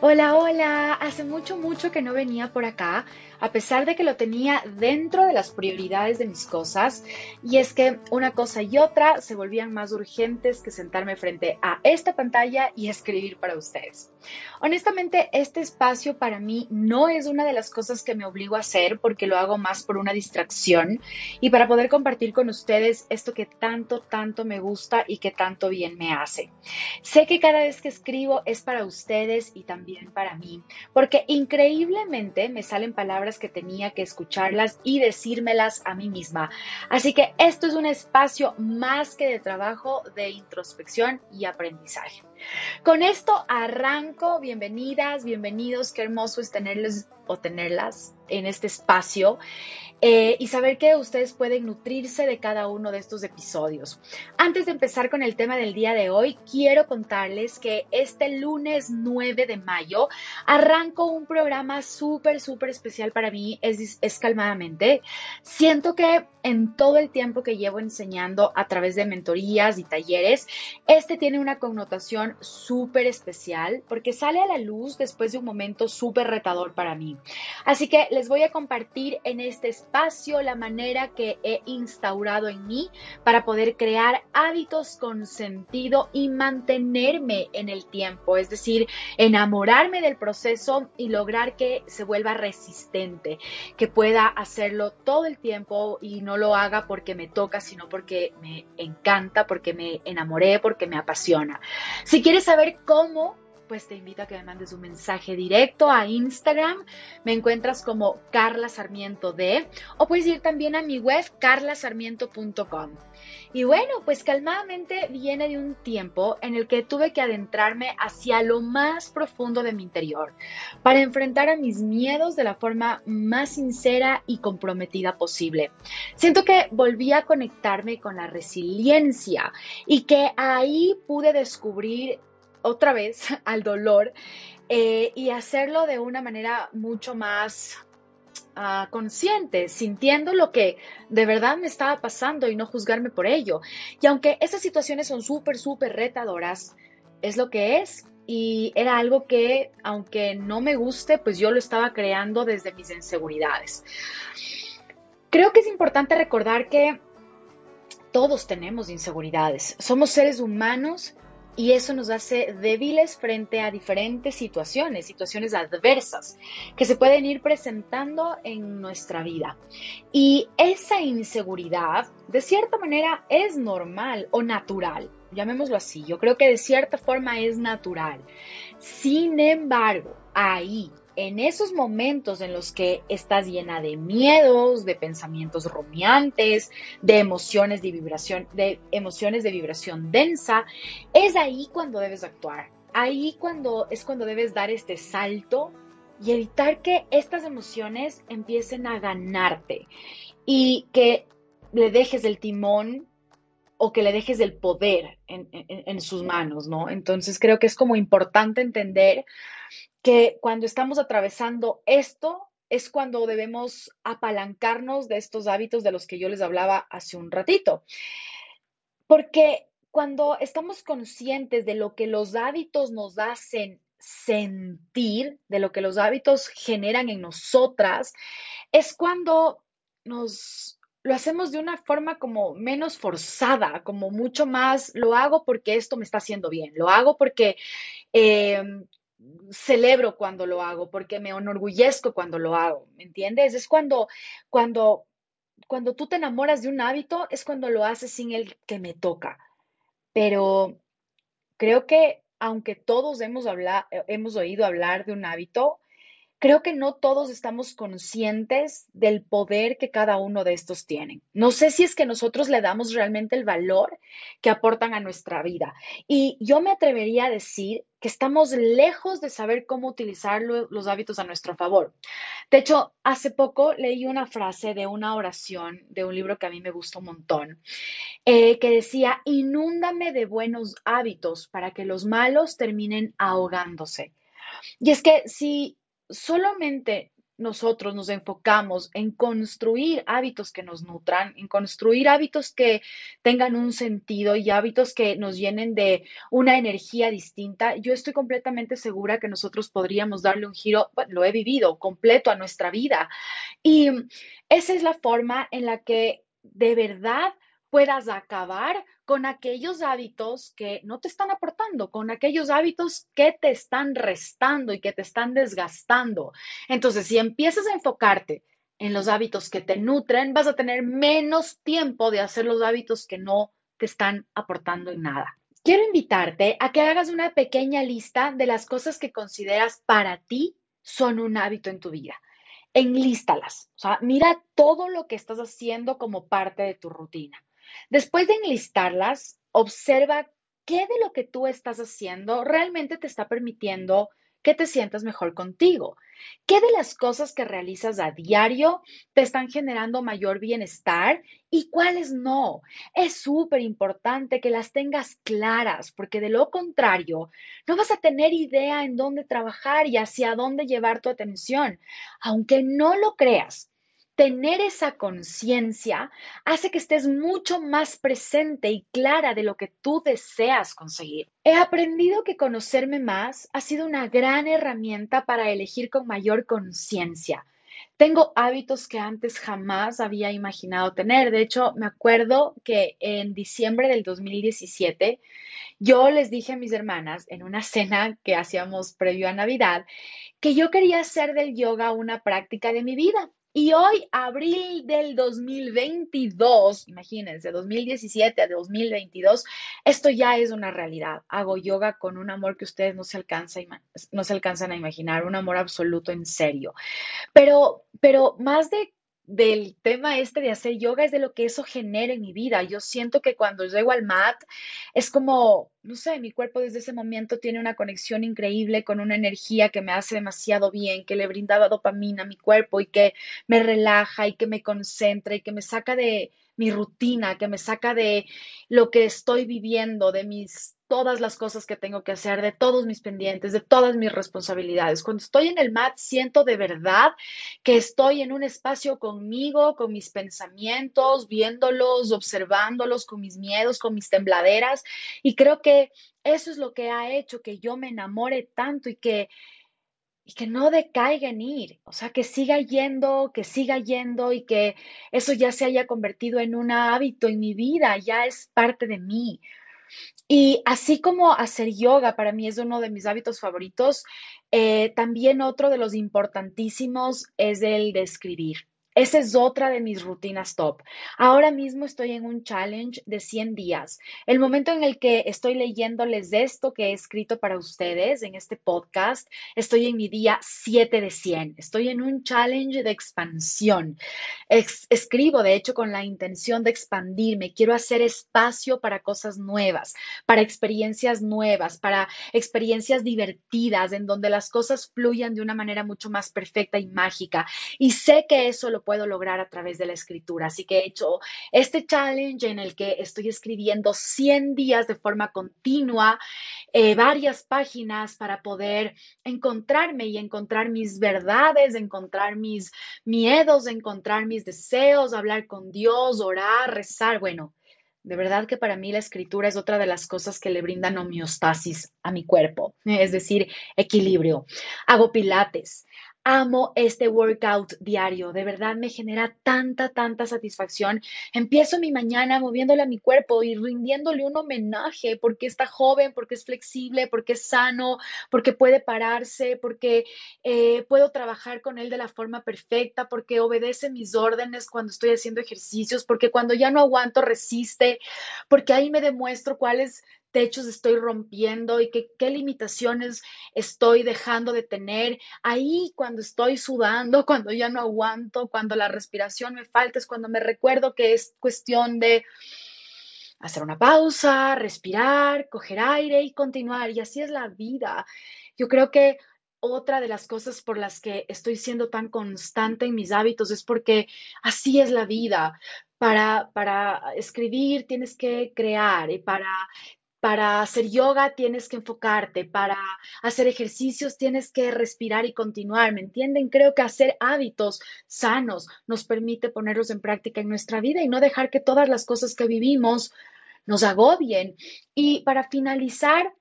Hola, hola. Hace mucho, mucho que no venía por acá, a pesar de que lo tenía dentro de las prioridades de mis cosas. Y es que una cosa y otra se volvían más urgentes que sentarme frente a esta pantalla y escribir para ustedes. Honestamente, este espacio para mí no es una de las cosas que me obligo a hacer porque lo hago más por una distracción y para poder compartir con ustedes esto que tanto, tanto me gusta y que tanto bien me hace. Sé que cada vez que escribo es para ustedes y también para mí, porque increíblemente me salen palabras que tenía que escucharlas y decírmelas a mí misma. Así que esto es un espacio más que de trabajo, de introspección y aprendizaje. Con esto arranco. Bienvenidas, bienvenidos. Qué hermoso es tenerles o tenerlas en este espacio. Eh, y saber que ustedes pueden nutrirse de cada uno de estos episodios. Antes de empezar con el tema del día de hoy, quiero contarles que este lunes 9 de mayo arranco un programa súper, súper especial para mí, es, es calmadamente. Siento que en todo el tiempo que llevo enseñando a través de mentorías y talleres, este tiene una connotación súper especial porque sale a la luz después de un momento súper retador para mí. Así que les voy a compartir en este espacio la manera que he instaurado en mí para poder crear hábitos con sentido y mantenerme en el tiempo, es decir, enamorarme del proceso y lograr que se vuelva resistente, que pueda hacerlo todo el tiempo y no lo haga porque me toca, sino porque me encanta, porque me enamoré, porque me apasiona. Si quieres saber cómo pues te invito a que me mandes un mensaje directo a Instagram. Me encuentras como Carla Sarmiento D o puedes ir también a mi web carlasarmiento.com. Y bueno, pues calmadamente viene de un tiempo en el que tuve que adentrarme hacia lo más profundo de mi interior para enfrentar a mis miedos de la forma más sincera y comprometida posible. Siento que volví a conectarme con la resiliencia y que ahí pude descubrir otra vez al dolor eh, y hacerlo de una manera mucho más ah, consciente, sintiendo lo que de verdad me estaba pasando y no juzgarme por ello. Y aunque esas situaciones son súper, súper retadoras, es lo que es. Y era algo que, aunque no me guste, pues yo lo estaba creando desde mis inseguridades. Creo que es importante recordar que todos tenemos inseguridades. Somos seres humanos y eso nos hace débiles frente a diferentes situaciones, situaciones adversas que se pueden ir presentando en nuestra vida. Y esa inseguridad, de cierta manera, es normal o natural, llamémoslo así. Yo creo que de cierta forma es natural. Sin embargo, ahí en esos momentos en los que estás llena de miedos, de pensamientos rumiantes, de emociones de vibración, de emociones de vibración densa, es ahí cuando debes actuar. Ahí cuando es cuando debes dar este salto y evitar que estas emociones empiecen a ganarte y que le dejes el timón o que le dejes el poder en, en sus manos, ¿no? Entonces creo que es como importante entender que cuando estamos atravesando esto es cuando debemos apalancarnos de estos hábitos de los que yo les hablaba hace un ratito. Porque cuando estamos conscientes de lo que los hábitos nos hacen sentir, de lo que los hábitos generan en nosotras, es cuando nos lo hacemos de una forma como menos forzada, como mucho más, lo hago porque esto me está haciendo bien, lo hago porque eh, celebro cuando lo hago, porque me enorgullezco cuando lo hago, ¿me entiendes? Es cuando, cuando, cuando tú te enamoras de un hábito, es cuando lo haces sin el que me toca. Pero creo que aunque todos hemos, hablado, hemos oído hablar de un hábito, creo que no todos estamos conscientes del poder que cada uno de estos tienen. No sé si es que nosotros le damos realmente el valor que aportan a nuestra vida. Y yo me atrevería a decir que estamos lejos de saber cómo utilizar los hábitos a nuestro favor. De hecho, hace poco leí una frase de una oración de un libro que a mí me gusta un montón, eh, que decía, inúndame de buenos hábitos para que los malos terminen ahogándose. Y es que si solamente nosotros nos enfocamos en construir hábitos que nos nutran, en construir hábitos que tengan un sentido y hábitos que nos llenen de una energía distinta, yo estoy completamente segura que nosotros podríamos darle un giro, lo he vivido, completo a nuestra vida. Y esa es la forma en la que de verdad puedas acabar con aquellos hábitos que no te están aportando, con aquellos hábitos que te están restando y que te están desgastando. Entonces, si empiezas a enfocarte en los hábitos que te nutren, vas a tener menos tiempo de hacer los hábitos que no te están aportando en nada. Quiero invitarte a que hagas una pequeña lista de las cosas que consideras para ti son un hábito en tu vida. Enlístalas. O sea, mira todo lo que estás haciendo como parte de tu rutina. Después de enlistarlas, observa qué de lo que tú estás haciendo realmente te está permitiendo que te sientas mejor contigo. ¿Qué de las cosas que realizas a diario te están generando mayor bienestar y cuáles no? Es súper importante que las tengas claras porque de lo contrario no vas a tener idea en dónde trabajar y hacia dónde llevar tu atención. Aunque no lo creas, tener esa conciencia hace que estés mucho más presente y clara de lo que tú deseas conseguir. He aprendido que conocerme más ha sido una gran herramienta para elegir con mayor conciencia. Tengo hábitos que antes jamás había imaginado tener. De hecho, me acuerdo que en diciembre del 2017 yo les dije a mis hermanas en una cena que hacíamos previo a Navidad que yo quería hacer del yoga una práctica de mi vida. Y hoy, abril del 2022, imagínense, 2017 a 2022, esto ya es una realidad. Hago yoga con un amor que ustedes no se, alcanza, no se alcanzan a imaginar, un amor absoluto en serio. Pero, pero más de del tema este de hacer yoga es de lo que eso genera en mi vida. Yo siento que cuando llego al mat es como, no sé, mi cuerpo desde ese momento tiene una conexión increíble con una energía que me hace demasiado bien, que le brindaba dopamina a mi cuerpo y que me relaja y que me concentra y que me saca de mi rutina, que me saca de lo que estoy viviendo, de mis todas las cosas que tengo que hacer, de todos mis pendientes, de todas mis responsabilidades. Cuando estoy en el mat, siento de verdad que estoy en un espacio conmigo, con mis pensamientos, viéndolos, observándolos, con mis miedos, con mis tembladeras. Y creo que eso es lo que ha hecho que yo me enamore tanto y que y que no decaiga en ir, o sea, que siga yendo, que siga yendo y que eso ya se haya convertido en un hábito en mi vida, ya es parte de mí. Y así como hacer yoga para mí es uno de mis hábitos favoritos, eh, también otro de los importantísimos es el de escribir. Esa es otra de mis rutinas top. Ahora mismo estoy en un challenge de 100 días. El momento en el que estoy leyéndoles esto que he escrito para ustedes en este podcast, estoy en mi día 7 de 100. Estoy en un challenge de expansión. escribo, de hecho, con la intención de expandirme. Quiero hacer espacio para cosas nuevas, para experiencias nuevas, para experiencias divertidas, en donde las cosas fluyan de una manera mucho más perfecta y mágica. Y sé que eso lo puedo lograr a través de la escritura. Así que he hecho este challenge en el que estoy escribiendo 100 días de forma continua, eh, varias páginas para poder encontrarme y encontrar mis verdades, encontrar mis miedos, encontrar mis deseos, hablar con Dios, orar, rezar. Bueno, de verdad que para mí la escritura es otra de las cosas que le brindan homeostasis a mi cuerpo, es decir, equilibrio. Hago pilates, Amo este workout diario, de verdad me genera tanta, tanta satisfacción. Empiezo mi mañana moviéndole a mi cuerpo y rindiéndole un homenaje porque está joven, porque es flexible, porque es sano, porque puede pararse, porque eh, puedo trabajar con él de la forma perfecta, porque obedece mis órdenes cuando estoy haciendo ejercicios, porque cuando ya no aguanto resiste, porque ahí me demuestro cuáles techos estoy rompiendo y qué, limitaciones estoy dejando de tener. Ahí cuando estoy sudando, cuando ya no aguanto, cuando la respiración me falta, es cuando me recuerdo que es cuestión de hacer una pausa, respirar, coger aire y continuar. Y así es la vida. Yo creo que otra de las cosas por las que estoy siendo tan constante en mis hábitos es porque así es la vida. Para, para escribir tienes que crear y para para hacer yoga tienes que enfocarte, para hacer ejercicios tienes que respirar y continuar, ¿me entienden? Creo que hacer hábitos sanos nos permite ponerlos en práctica en nuestra vida y no dejar que todas las cosas que vivimos nos agobien. Y para finalizar,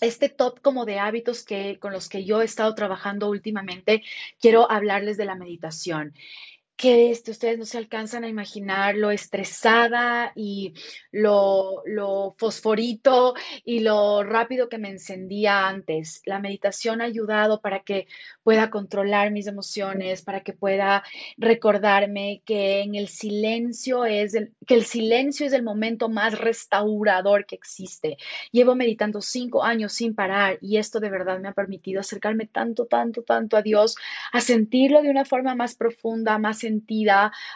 este top como de hábitos que con los que yo he estado trabajando últimamente, quiero hablarles de la meditación que este, ustedes no se alcanzan a imaginar lo estresada y lo, lo fosforito y lo rápido que me encendía antes. La meditación ha ayudado para que pueda controlar mis emociones, para que pueda recordarme que en el silencio es el, que el silencio es el momento más restaurador que existe. Llevo meditando cinco años sin parar y esto de verdad me ha permitido acercarme tanto, tanto, tanto a Dios, a sentirlo de una forma más profunda, más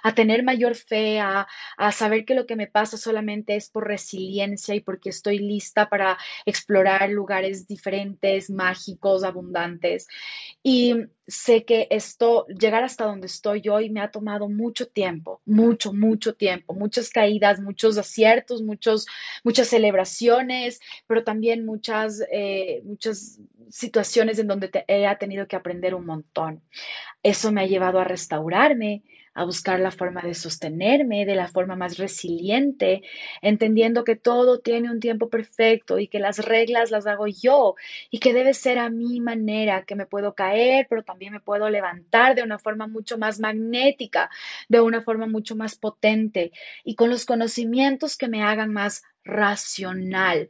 a tener mayor fe, a, a saber que lo que me pasa solamente es por resiliencia y porque estoy lista para explorar lugares diferentes, mágicos, abundantes. Y sé que esto, llegar hasta donde estoy hoy me ha tomado mucho tiempo, mucho, mucho tiempo, muchas caídas, muchos aciertos, muchos, muchas celebraciones, pero también muchas, eh, muchas situaciones en donde te, he tenido que aprender un montón. Eso me ha llevado a restaurarme, a buscar la forma de sostenerme de la forma más resiliente, entendiendo que todo tiene un tiempo perfecto y que las reglas las hago yo y que debe ser a mi manera, que me puedo caer, pero también me puedo levantar de una forma mucho más magnética, de una forma mucho más potente y con los conocimientos que me hagan más racional.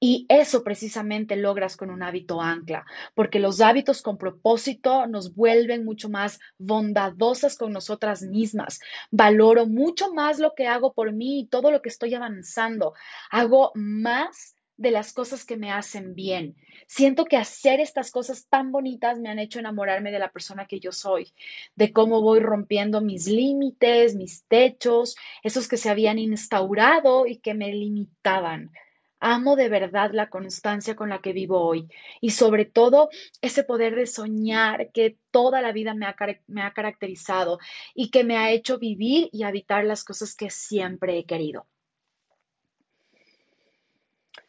Y eso precisamente logras con un hábito ancla, porque los hábitos con propósito nos vuelven mucho más bondadosas con nosotras mismas. Valoro mucho más lo que hago por mí y todo lo que estoy avanzando. Hago más de las cosas que me hacen bien. Siento que hacer estas cosas tan bonitas me han hecho enamorarme de la persona que yo soy, de cómo voy rompiendo mis límites, mis techos, esos que se habían instaurado y que me limitaban. Amo de verdad la constancia con la que vivo hoy y sobre todo ese poder de soñar que toda la vida me ha, me ha caracterizado y que me ha hecho vivir y habitar las cosas que siempre he querido.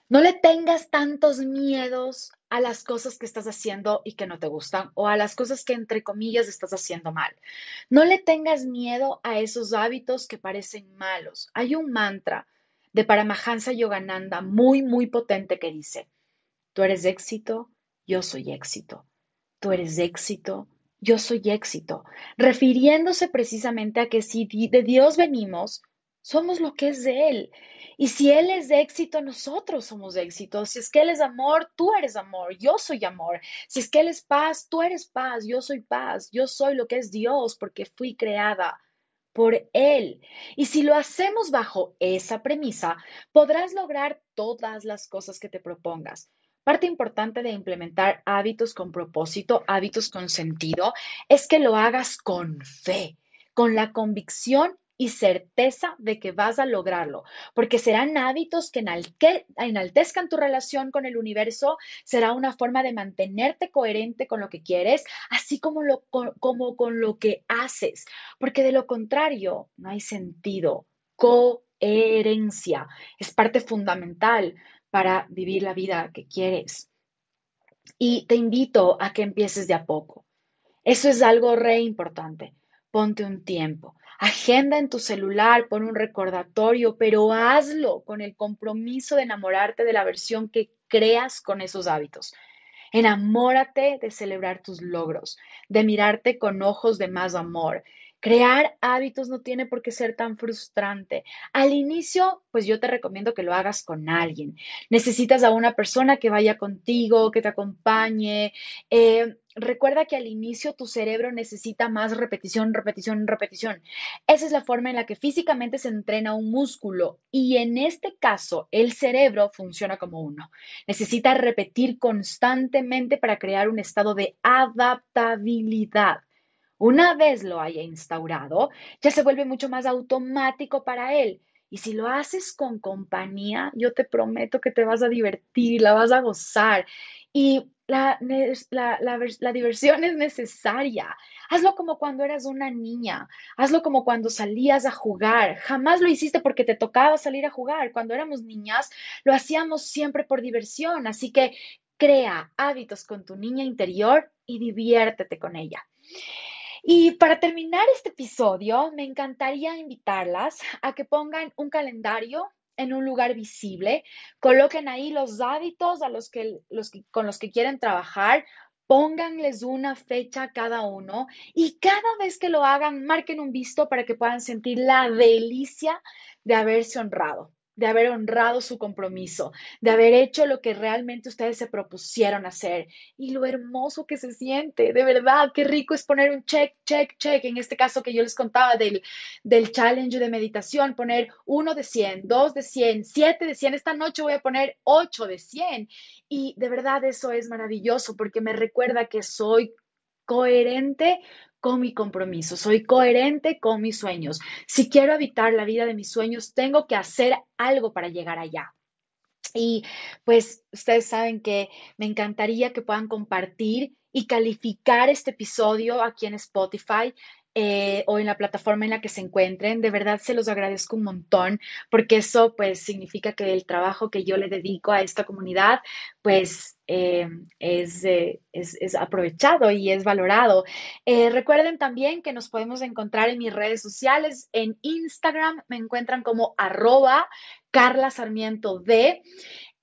No le tengas tantos miedos a las cosas que estás haciendo y que no te gustan o a las cosas que entre comillas estás haciendo mal. No le tengas miedo a esos hábitos que parecen malos. Hay un mantra de Paramahansa Yogananda muy, muy potente que dice, tú eres éxito, yo soy éxito. Tú eres éxito, yo soy éxito. Refiriéndose precisamente a que si de Dios venimos, somos lo que es de Él. Y si Él es de éxito, nosotros somos éxito. Si es que Él es amor, tú eres amor, yo soy amor. Si es que Él es paz, tú eres paz, yo soy paz. Yo soy lo que es Dios porque fui creada por Él. Y si lo hacemos bajo esa premisa, podrás lograr todas las cosas que te propongas. Parte importante de implementar hábitos con propósito, hábitos con sentido, es que lo hagas con fe, con la convicción y certeza de que vas a lograrlo, porque serán hábitos que enaltezcan tu relación con el universo, será una forma de mantenerte coherente con lo que quieres, así como, con lo que haces, porque de lo contrario no hay sentido. Coherencia es parte fundamental para vivir la vida que quieres. Y te invito a que empieces de a poco. Eso es algo re importante. Ponte un tiempo Agenda en tu celular, pon un recordatorio, pero hazlo con el compromiso de enamorarte de la versión que creas con esos hábitos. Enamórate de celebrar tus logros, de mirarte con ojos de más amor, Crear hábitos no tiene por qué ser tan frustrante. Al inicio, pues yo te recomiendo que lo hagas con alguien. Necesitas a una persona que vaya contigo, que te acompañe. Eh, recuerda que al inicio tu cerebro necesita más repetición, repetición, repetición. Esa es la forma en la que físicamente se entrena un músculo y en este caso el cerebro funciona como uno. Necesita repetir constantemente para crear un estado de adaptabilidad. Una vez lo haya instaurado, ya se vuelve mucho más automático para él. Y si lo haces con compañía, yo te prometo que te vas a divertir, la vas a gozar. Y la, la, diversión es necesaria. Hazlo como cuando eras una niña. Hazlo como cuando salías a jugar. Jamás lo hiciste porque te tocaba salir a jugar. Cuando éramos niñas, lo hacíamos siempre por diversión. Así que crea hábitos con tu niña interior y diviértete con ella. Y para terminar este episodio, me encantaría invitarlas a que pongan un calendario en un lugar visible, coloquen ahí los hábitos a los que, los con los que quieren trabajar, pónganles una fecha a cada uno y cada vez que lo hagan, marquen un visto para que puedan sentir la delicia de haberse honrado de haber honrado su compromiso, de haber hecho lo que realmente ustedes se propusieron hacer. Y lo hermoso que se siente, de verdad, qué rico es poner un check, check, check, en este caso que yo les contaba del, del challenge de meditación, poner uno de 100, dos de 100, siete de 100, esta noche voy a poner ocho de 100 y de verdad eso es maravilloso porque me recuerda que soy coherente con mi compromiso, soy coherente con mis sueños. Si quiero habitar la vida de mis sueños, tengo que hacer algo para llegar allá. Y pues ustedes saben que me encantaría que puedan compartir y calificar este episodio aquí en Spotify. Eh, o en la plataforma en la que se encuentren. De verdad se los agradezco un montón porque eso pues significa que el trabajo que yo le dedico a esta comunidad pues eh, es, es, aprovechado y es valorado. Eh, recuerden también que nos podemos encontrar en mis redes sociales. En Instagram me encuentran como arroba Carla Sarmiento D.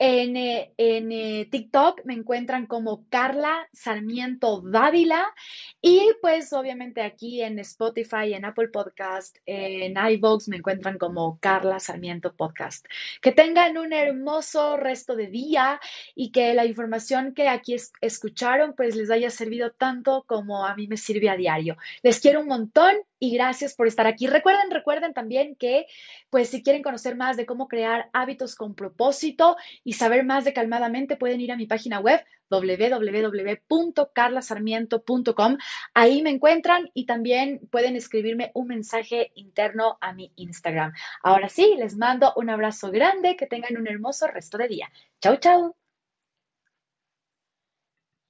En, eh, eh, TikTok me encuentran como Carla Sarmiento Dávila y pues obviamente aquí en Spotify, en Apple Podcast, en iVoox me encuentran como Carla Sarmiento Podcast. Que tengan un hermoso resto de día y que la información que aquí escucharon pues les haya servido tanto como a mí me sirve a diario. Les quiero un montón y gracias por estar aquí. Recuerden, recuerden también que, pues, si quieren conocer más de cómo crear hábitos con propósito y saber más de Calmadamente, pueden ir a mi página web www.carlasarmiento.com. Ahí me encuentran y también pueden escribirme un mensaje interno a mi Instagram. Ahora sí, les mando un abrazo grande, que tengan un hermoso resto de día. Chau, chau.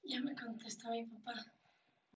Ya me contestó mi papá.